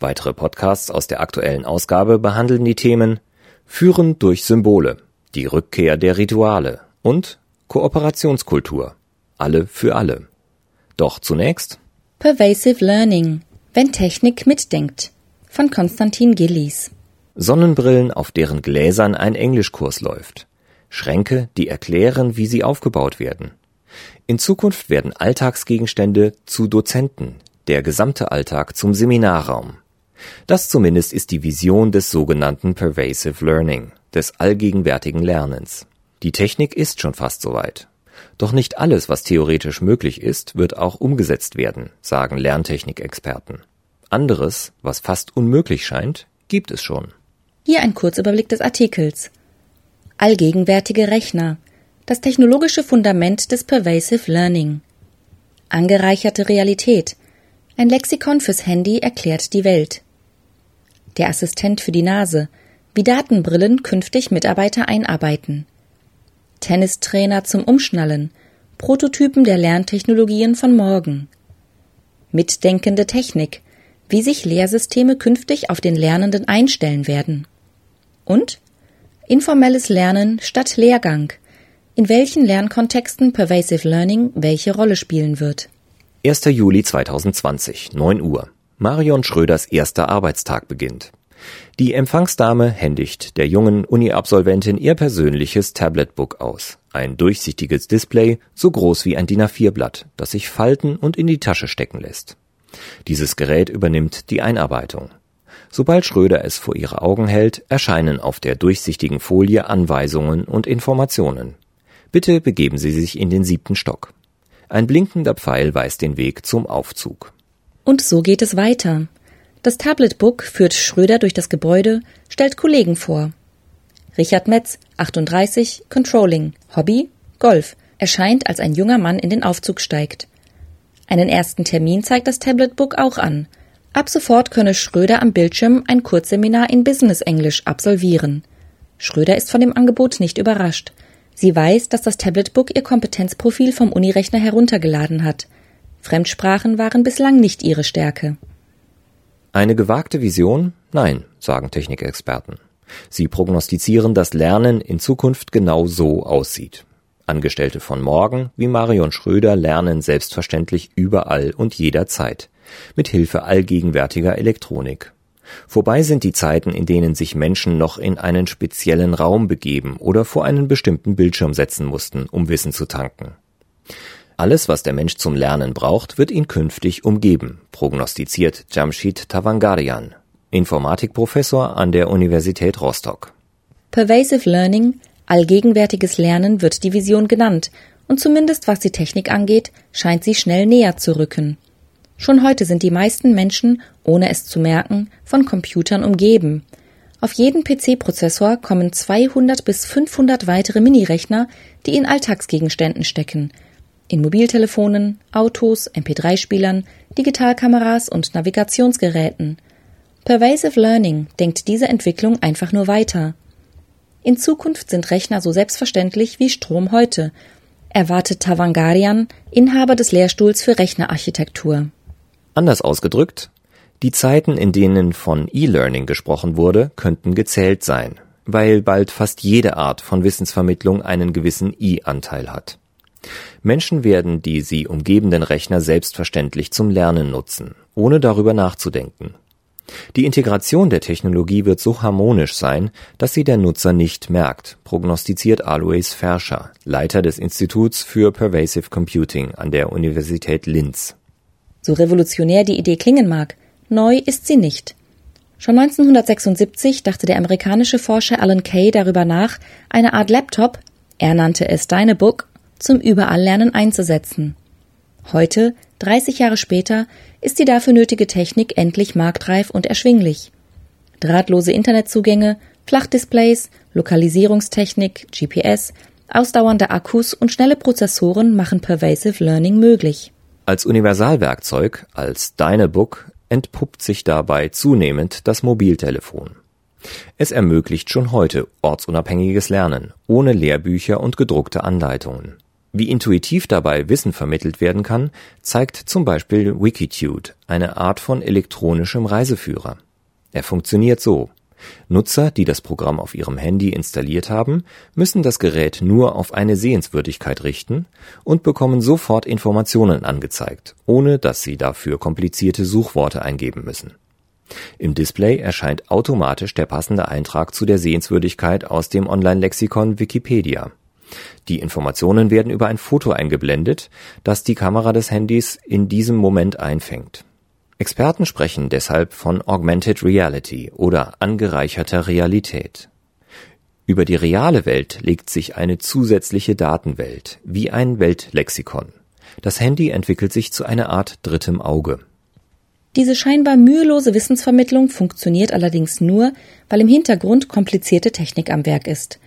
Weitere Podcasts aus der aktuellen Ausgabe behandeln die Themen Führen durch Symbole, die Rückkehr der Rituale und Kooperationskultur. Alle für alle. Doch zunächst Pervasive Learning, wenn Technik mitdenkt von Konstantin Gillies. Sonnenbrillen, auf deren Gläsern ein Englischkurs läuft. Schränke, die erklären, wie sie aufgebaut werden. In Zukunft werden Alltagsgegenstände zu Dozenten, der gesamte Alltag zum Seminarraum. Das zumindest ist die Vision des sogenannten Pervasive Learning, des allgegenwärtigen Lernens. Die Technik ist schon fast soweit. Doch nicht alles, was theoretisch möglich ist, wird auch umgesetzt werden, sagen Lerntechnikexperten. Anderes, was fast unmöglich scheint, gibt es schon. Hier ein Kurzüberblick des Artikels. Allgegenwärtige Rechner. Das technologische Fundament des Pervasive Learning. Angereicherte Realität. Ein Lexikon fürs Handy erklärt die Welt der Assistent für die Nase, wie Datenbrillen künftig Mitarbeiter einarbeiten. Tennistrainer zum Umschnallen, Prototypen der Lerntechnologien von morgen. Mitdenkende Technik, wie sich Lehrsysteme künftig auf den Lernenden einstellen werden. Und informelles Lernen statt Lehrgang, in welchen Lernkontexten Pervasive Learning welche Rolle spielen wird. 1. Juli 2020, 9 Uhr. Marion Schröders erster Arbeitstag beginnt. Die Empfangsdame händigt der jungen Uni-Absolventin ihr persönliches Tabletbook aus. Ein durchsichtiges Display, so groß wie ein DIN A4-Blatt, das sich falten und in die Tasche stecken lässt. Dieses Gerät übernimmt die Einarbeitung. Sobald Schröder es vor ihre Augen hält, erscheinen auf der durchsichtigen Folie Anweisungen und Informationen. Bitte begeben Sie sich in den siebten Stock. Ein blinkender Pfeil weist den Weg zum Aufzug. Und so geht es weiter. Das Tabletbook führt Schröder durch das Gebäude, stellt Kollegen vor. Richard Metz, 38, Controlling, Hobby, Golf, erscheint, als ein junger Mann in den Aufzug steigt. Einen ersten Termin zeigt das Tabletbook auch an. Ab sofort könne Schröder am Bildschirm ein Kurzseminar in Business Englisch absolvieren. Schröder ist von dem Angebot nicht überrascht. Sie weiß, dass das Tabletbook ihr Kompetenzprofil vom Unirechner heruntergeladen hat. Fremdsprachen waren bislang nicht ihre Stärke. Eine gewagte Vision? Nein, sagen Technikexperten. Sie prognostizieren, dass Lernen in Zukunft genau so aussieht. Angestellte von morgen, wie Marion Schröder, lernen selbstverständlich überall und jederzeit, mit Hilfe allgegenwärtiger Elektronik. Vorbei sind die Zeiten, in denen sich Menschen noch in einen speziellen Raum begeben oder vor einen bestimmten Bildschirm setzen mussten, um Wissen zu tanken. Alles, was der Mensch zum Lernen braucht, wird ihn künftig umgeben, prognostiziert Jamshid Tavangarian, Informatikprofessor an der Universität Rostock. Pervasive Learning, allgegenwärtiges Lernen wird die Vision genannt, und zumindest was die Technik angeht, scheint sie schnell näher zu rücken. Schon heute sind die meisten Menschen, ohne es zu merken, von Computern umgeben. Auf jeden PC-Prozessor kommen 200 bis 500 weitere Minirechner, die in Alltagsgegenständen stecken – in Mobiltelefonen, Autos, MP3-Spielern, Digitalkameras und Navigationsgeräten. Pervasive Learning denkt diese Entwicklung einfach nur weiter. In Zukunft sind Rechner so selbstverständlich wie Strom heute, erwartet Tavangarian, Inhaber des Lehrstuhls für Rechnerarchitektur. Anders ausgedrückt, die Zeiten, in denen von E-Learning gesprochen wurde, könnten gezählt sein, weil bald fast jede Art von Wissensvermittlung einen gewissen E-Anteil hat. Menschen werden die sie umgebenden Rechner selbstverständlich zum Lernen nutzen, ohne darüber nachzudenken. Die Integration der Technologie wird so harmonisch sein, dass sie der Nutzer nicht merkt, prognostiziert Alois Ferscher, Leiter des Instituts für Pervasive Computing an der Universität Linz. So revolutionär die Idee klingen mag, neu ist sie nicht. Schon 1976 dachte der amerikanische Forscher Alan Kay darüber nach, eine Art Laptop, er nannte es Dynebook, zum Überalllernen einzusetzen. Heute, 30 Jahre später, ist die dafür nötige Technik endlich marktreif und erschwinglich. drahtlose Internetzugänge, Flachdisplays, Lokalisierungstechnik, GPS, ausdauernde Akkus und schnelle Prozessoren machen Pervasive Learning möglich. Als Universalwerkzeug, als Dynebook, entpuppt sich dabei zunehmend das Mobiltelefon. Es ermöglicht schon heute ortsunabhängiges Lernen, ohne Lehrbücher und gedruckte Anleitungen. Wie intuitiv dabei Wissen vermittelt werden kann, zeigt zum Beispiel Wikitude, eine Art von elektronischem Reiseführer. Er funktioniert so. Nutzer, die das Programm auf ihrem Handy installiert haben, müssen das Gerät nur auf eine Sehenswürdigkeit richten und bekommen sofort Informationen angezeigt, ohne dass sie dafür komplizierte Suchworte eingeben müssen. Im Display erscheint automatisch der passende Eintrag zu der Sehenswürdigkeit aus dem Online-Lexikon Wikipedia. Die Informationen werden über ein Foto eingeblendet, das die Kamera des Handys in diesem Moment einfängt. Experten sprechen deshalb von Augmented Reality oder angereicherter Realität. Über die reale Welt legt sich eine zusätzliche Datenwelt, wie ein Weltlexikon. Das Handy entwickelt sich zu einer Art drittem Auge. Diese scheinbar mühelose Wissensvermittlung funktioniert allerdings nur, weil im Hintergrund komplizierte Technik am Werk ist.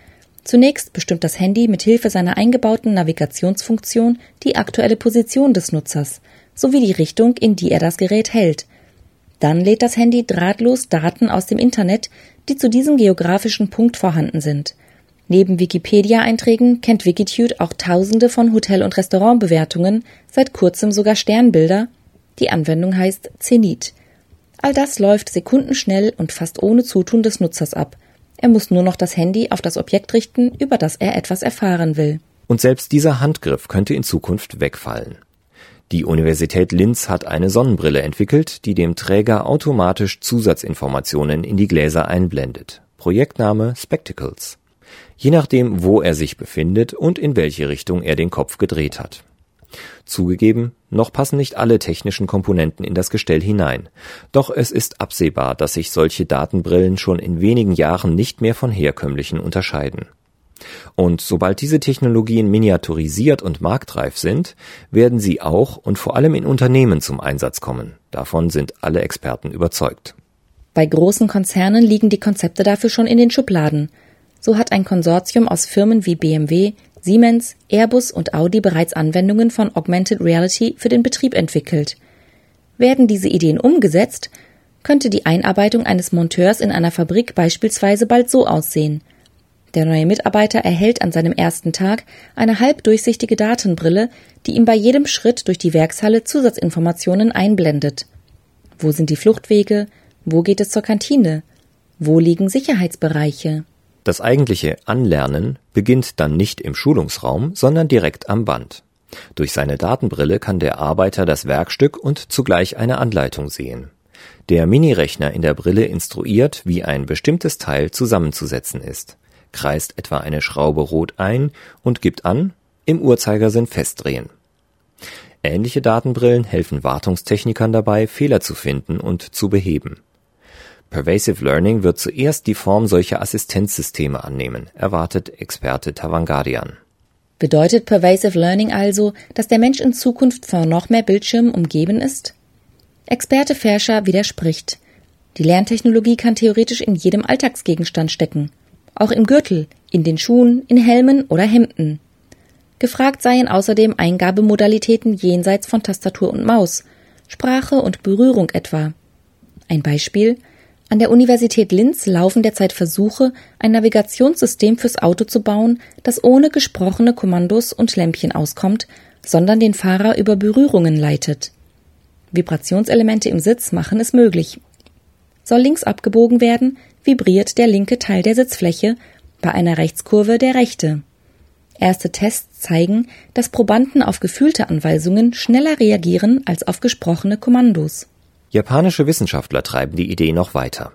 Zunächst bestimmt das Handy mit Hilfe seiner eingebauten Navigationsfunktion die aktuelle Position des Nutzers – sowie die Richtung, in die er das Gerät hält. Dann lädt das Handy drahtlos Daten aus dem Internet, die zu diesem geografischen Punkt vorhanden sind. Neben Wikipedia-Einträgen kennt Wikitude auch tausende von Hotel- und Restaurantbewertungen, seit kurzem sogar Sternbilder. Die Anwendung heißt Zenit. All das läuft sekundenschnell und fast ohne Zutun des Nutzers ab. Er muss nur noch das Handy auf das Objekt richten, über das er etwas erfahren will. Und selbst dieser Handgriff könnte in Zukunft wegfallen. Die Universität Linz hat eine Sonnenbrille entwickelt, die dem Träger automatisch Zusatzinformationen in die Gläser einblendet. Projektname Spectacles. Je nachdem, wo er sich befindet und in welche Richtung er den Kopf gedreht hat. Zugegeben, noch passen nicht alle technischen Komponenten in das Gestell hinein. Doch es ist absehbar, dass sich solche Datenbrillen schon in wenigen Jahren nicht mehr von herkömmlichen unterscheiden. Und sobald diese Technologien miniaturisiert und marktreif sind, werden sie auch und vor allem in Unternehmen zum Einsatz kommen. Davon sind alle Experten überzeugt. Bei großen Konzernen liegen die Konzepte dafür schon in den Schubladen. So hat ein Konsortium aus Firmen wie BMW, Siemens, Airbus und Audi bereits Anwendungen von Augmented Reality für den Betrieb entwickelt. Werden diese Ideen umgesetzt, könnte die Einarbeitung eines Monteurs in einer Fabrik beispielsweise bald so aussehen – der neue Mitarbeiter erhält an seinem ersten Tag eine halbdurchsichtige Datenbrille, die ihm bei jedem Schritt durch die Werkshalle Zusatzinformationen einblendet. Wo sind die Fluchtwege? Wo geht es zur Kantine? Wo liegen Sicherheitsbereiche? Das eigentliche Anlernen beginnt dann nicht im Schulungsraum, sondern direkt am Band. Durch seine Datenbrille kann der Arbeiter das Werkstück und zugleich eine Anleitung sehen. Der Minirechner in der Brille instruiert, wie ein bestimmtes Teil zusammenzusetzen ist kreist etwa eine Schraube rot ein und gibt an, im Uhrzeigersinn festdrehen. Ähnliche Datenbrillen helfen Wartungstechnikern dabei, Fehler zu finden und zu beheben. Pervasive Learning wird zuerst die Form solcher Assistenzsysteme annehmen, erwartet Experte Tavangadian. Bedeutet Pervasive Learning also, dass der Mensch in Zukunft von noch mehr Bildschirmen umgeben ist? Experte Ferscher widerspricht. Die Lerntechnologie kann theoretisch in jedem Alltagsgegenstand stecken auch im Gürtel, in den Schuhen, in Helmen oder Hemden. Gefragt seien außerdem Eingabemodalitäten jenseits von Tastatur und Maus, Sprache und Berührung etwa. Ein Beispiel An der Universität Linz laufen derzeit Versuche, ein Navigationssystem fürs Auto zu bauen, das ohne gesprochene Kommandos und Lämpchen auskommt, sondern den Fahrer über Berührungen leitet. Vibrationselemente im Sitz machen es möglich. Soll links abgebogen werden, vibriert der linke Teil der Sitzfläche, bei einer Rechtskurve der rechte. Erste Tests zeigen, dass Probanden auf gefühlte Anweisungen schneller reagieren als auf gesprochene Kommandos. Japanische Wissenschaftler treiben die Idee noch weiter.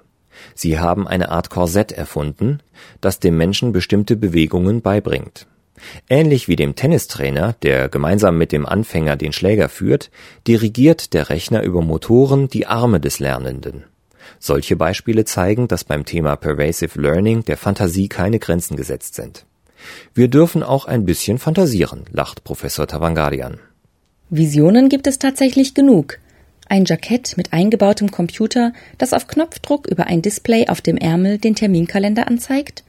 Sie haben eine Art Korsett erfunden, das dem Menschen bestimmte Bewegungen beibringt. Ähnlich wie dem Tennistrainer, der gemeinsam mit dem Anfänger den Schläger führt, dirigiert der Rechner über Motoren die Arme des Lernenden. Solche Beispiele zeigen, dass beim Thema Pervasive Learning der Fantasie keine Grenzen gesetzt sind. Wir dürfen auch ein bisschen fantasieren, lacht Professor Tavangadian. Visionen gibt es tatsächlich genug. Ein Jackett mit eingebautem Computer, das auf Knopfdruck über ein Display auf dem Ärmel den Terminkalender anzeigt?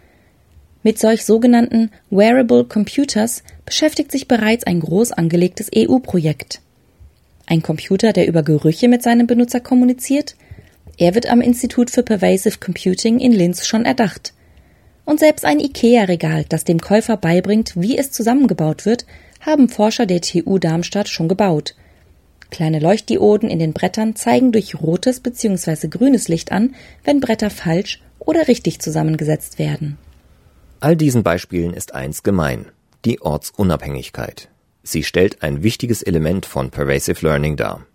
Mit solch sogenannten Wearable Computers beschäftigt sich bereits ein groß angelegtes EU-Projekt. Ein Computer, der über Gerüche mit seinem Benutzer kommuniziert? Er wird am Institut für Pervasive Computing in Linz schon erdacht. Und selbst ein IKEA-Regal, das dem Käufer beibringt, wie es zusammengebaut wird, haben Forscher der TU Darmstadt schon gebaut. Kleine Leuchtdioden in den Brettern zeigen durch rotes bzw. grünes Licht an, wenn Bretter falsch oder richtig zusammengesetzt werden. All diesen Beispielen ist eins gemein, die Ortsunabhängigkeit. Sie stellt ein wichtiges Element von Pervasive Learning dar.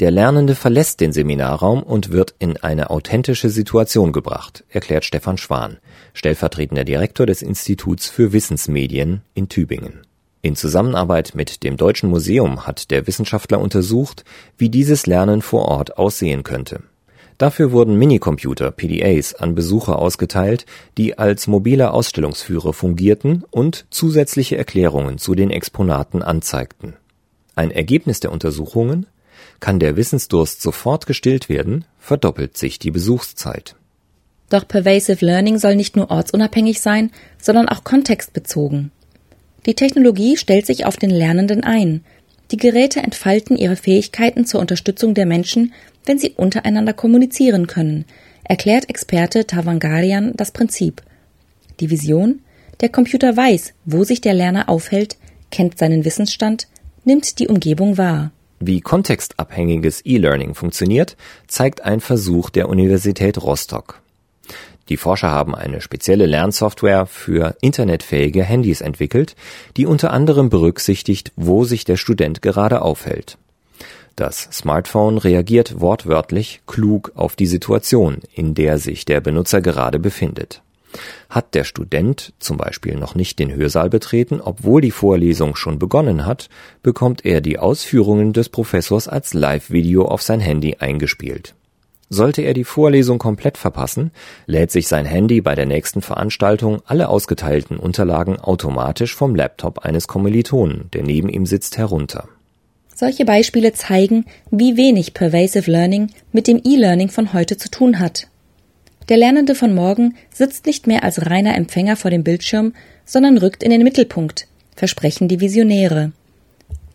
Der Lernende verlässt den Seminarraum und wird in eine authentische Situation gebracht, erklärt Stefan Schwan, stellvertretender Direktor des Instituts für Wissensmedien in Tübingen. In Zusammenarbeit mit dem Deutschen Museum hat der Wissenschaftler untersucht, wie dieses Lernen vor Ort aussehen könnte. Dafür wurden Minicomputer (PDAs) an Besucher ausgeteilt, die als mobile Ausstellungsführer fungierten und zusätzliche Erklärungen zu den Exponaten anzeigten. Ein Ergebnis der Untersuchungen kann der Wissensdurst sofort gestillt werden, verdoppelt sich die Besuchszeit. Doch Pervasive Learning soll nicht nur ortsunabhängig sein, sondern auch kontextbezogen. Die Technologie stellt sich auf den Lernenden ein. Die Geräte entfalten ihre Fähigkeiten zur Unterstützung der Menschen, wenn sie untereinander kommunizieren können, erklärt Experte Tavangarian das Prinzip. Die Vision? Der Computer weiß, wo sich der Lerner aufhält, kennt seinen Wissensstand, nimmt die Umgebung wahr. Wie kontextabhängiges E-Learning funktioniert, zeigt ein Versuch der Universität Rostock. Die Forscher haben eine spezielle Lernsoftware für internetfähige Handys entwickelt, die unter anderem berücksichtigt, wo sich der Student gerade aufhält. Das Smartphone reagiert wortwörtlich klug auf die Situation, in der sich der Benutzer gerade befindet. Hat der Student zum Beispiel noch nicht den Hörsaal betreten, obwohl die Vorlesung schon begonnen hat, bekommt er die Ausführungen des Professors als Live-Video auf sein Handy eingespielt. Sollte er die Vorlesung komplett verpassen, lädt sich sein Handy bei der nächsten Veranstaltung alle ausgeteilten Unterlagen automatisch vom Laptop eines Kommilitonen, der neben ihm sitzt, herunter. Solche Beispiele zeigen, wie wenig Pervasive Learning mit dem E-Learning von heute zu tun hat. Der Lernende von morgen sitzt nicht mehr als reiner Empfänger vor dem Bildschirm, sondern rückt in den Mittelpunkt, versprechen die Visionäre.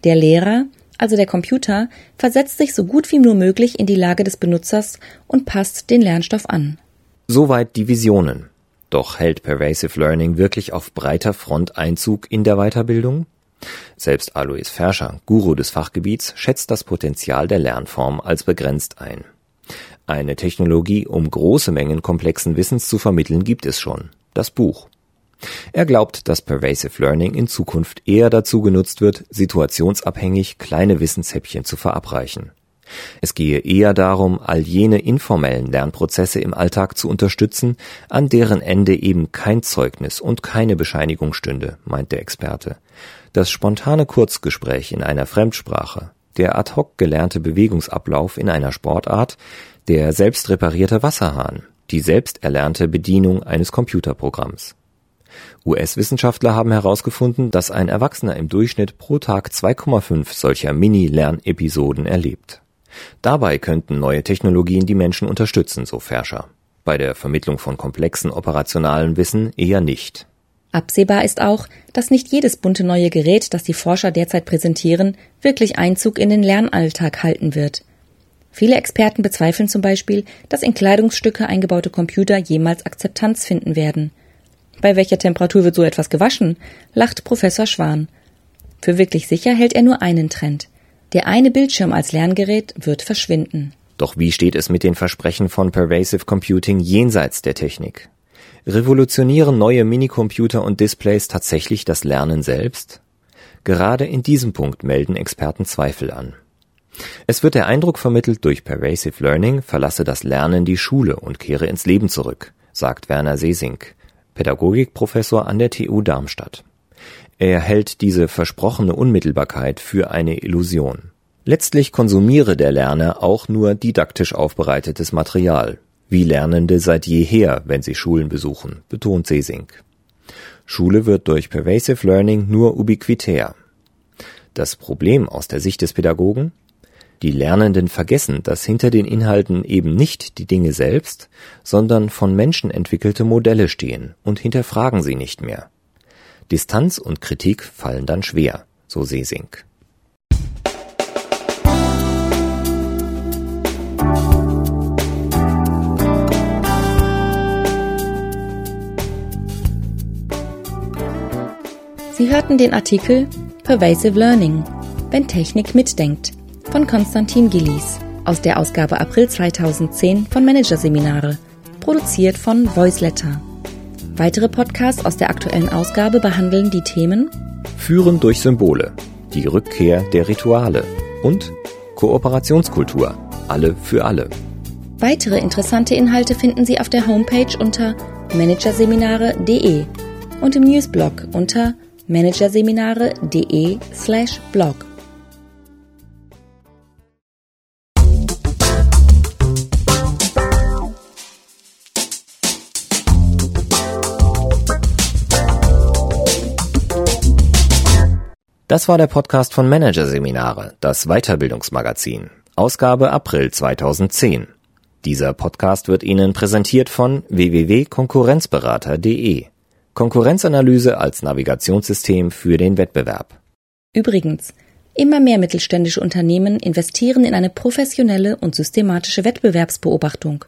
Der Lehrer, also der Computer, versetzt sich so gut wie nur möglich in die Lage des Benutzers und passt den Lernstoff an. Soweit die Visionen. Doch hält Pervasive Learning wirklich auf breiter Front Einzug in der Weiterbildung? Selbst Alois Ferscher, Guru des Fachgebiets, schätzt das Potenzial der Lernform als begrenzt ein. Eine Technologie, um große Mengen komplexen Wissens zu vermitteln, gibt es schon. Das Buch. Er glaubt, dass Pervasive Learning in Zukunft eher dazu genutzt wird, situationsabhängig kleine Wissenshäppchen zu verabreichen. Es gehe eher darum, all jene informellen Lernprozesse im Alltag zu unterstützen, an deren Ende eben kein Zeugnis und keine Bescheinigung stünde, meint der Experte. Das spontane Kurzgespräch in einer Fremdsprache, der ad hoc gelernte Bewegungsablauf in einer Sportart, der selbst reparierte Wasserhahn, die selbst erlernte Bedienung eines Computerprogramms. US-Wissenschaftler haben herausgefunden, dass ein Erwachsener im Durchschnitt pro Tag 2,5 solcher Mini-Lernepisoden erlebt. Dabei könnten neue Technologien die Menschen unterstützen, so Forscher. Bei der Vermittlung von komplexen operationalen Wissen eher nicht. Absehbar ist auch, dass nicht jedes bunte neue Gerät, das die Forscher derzeit präsentieren, wirklich Einzug in den Lernalltag halten wird. Viele Experten bezweifeln zum Beispiel, dass in Kleidungsstücke eingebaute Computer jemals Akzeptanz finden werden. Bei welcher Temperatur wird so etwas gewaschen? lacht Professor Schwan. Für wirklich sicher hält er nur einen Trend. Der eine Bildschirm als Lerngerät wird verschwinden. Doch wie steht es mit den Versprechen von Pervasive Computing jenseits der Technik? Revolutionieren neue Minicomputer und Displays tatsächlich das Lernen selbst? Gerade in diesem Punkt melden Experten Zweifel an. Es wird der Eindruck vermittelt, durch Pervasive Learning verlasse das Lernen die Schule und kehre ins Leben zurück, sagt Werner Sesink, Pädagogikprofessor an der TU Darmstadt. Er hält diese versprochene Unmittelbarkeit für eine Illusion. Letztlich konsumiere der Lerner auch nur didaktisch aufbereitetes Material, wie Lernende seit jeher, wenn sie Schulen besuchen, betont Sesink. Schule wird durch Pervasive Learning nur ubiquitär. Das Problem aus der Sicht des Pädagogen? Die Lernenden vergessen, dass hinter den Inhalten eben nicht die Dinge selbst, sondern von Menschen entwickelte Modelle stehen und hinterfragen sie nicht mehr. Distanz und Kritik fallen dann schwer, so Sesing. Sie hörten den Artikel Pervasive Learning, wenn Technik mitdenkt von Konstantin Gillies aus der Ausgabe April 2010 von Managerseminare, produziert von Voiceletter. Weitere Podcasts aus der aktuellen Ausgabe behandeln die Themen Führen durch Symbole, die Rückkehr der Rituale und Kooperationskultur, alle für alle. Weitere interessante Inhalte finden Sie auf der Homepage unter managerseminare.de und im Newsblog unter managerseminare.de Das war der Podcast von Managerseminare, das Weiterbildungsmagazin, Ausgabe April 2010. Dieser Podcast wird Ihnen präsentiert von www.konkurrenzberater.de. Konkurrenzanalyse als Navigationssystem für den Wettbewerb. Übrigens, immer mehr mittelständische Unternehmen investieren in eine professionelle und systematische Wettbewerbsbeobachtung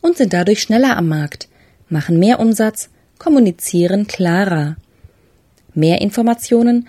und sind dadurch schneller am Markt, machen mehr Umsatz, kommunizieren klarer. Mehr Informationen,